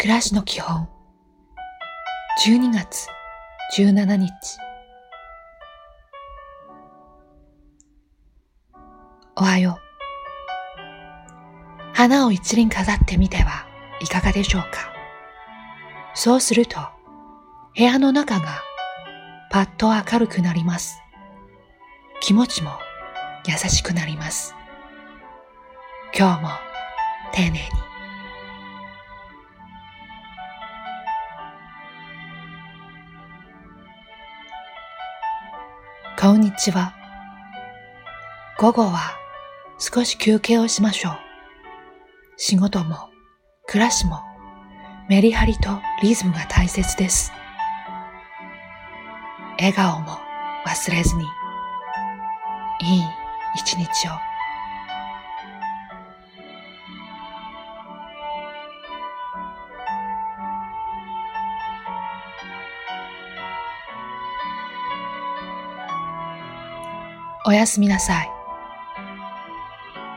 暮らしの基本12月17日おはよう花を一輪飾ってみてはいかがでしょうか？そうすると部屋の中がパッと明るくなります。気持ちも優しくなります。今日も丁寧に。こんにちは。午後は少し休憩をしましょう。仕事も暮らしもメリハリとリズムが大切です。笑顔も忘れずに、いい一日を。おやすみなさい。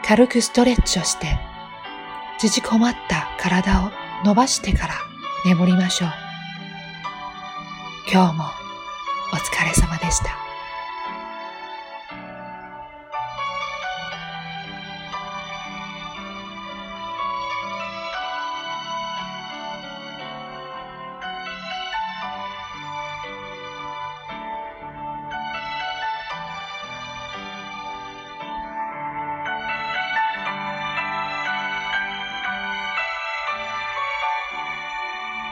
軽くストレッチをして、縮こまった体を伸ばしてから眠りましょう。今日もお疲れ様でした。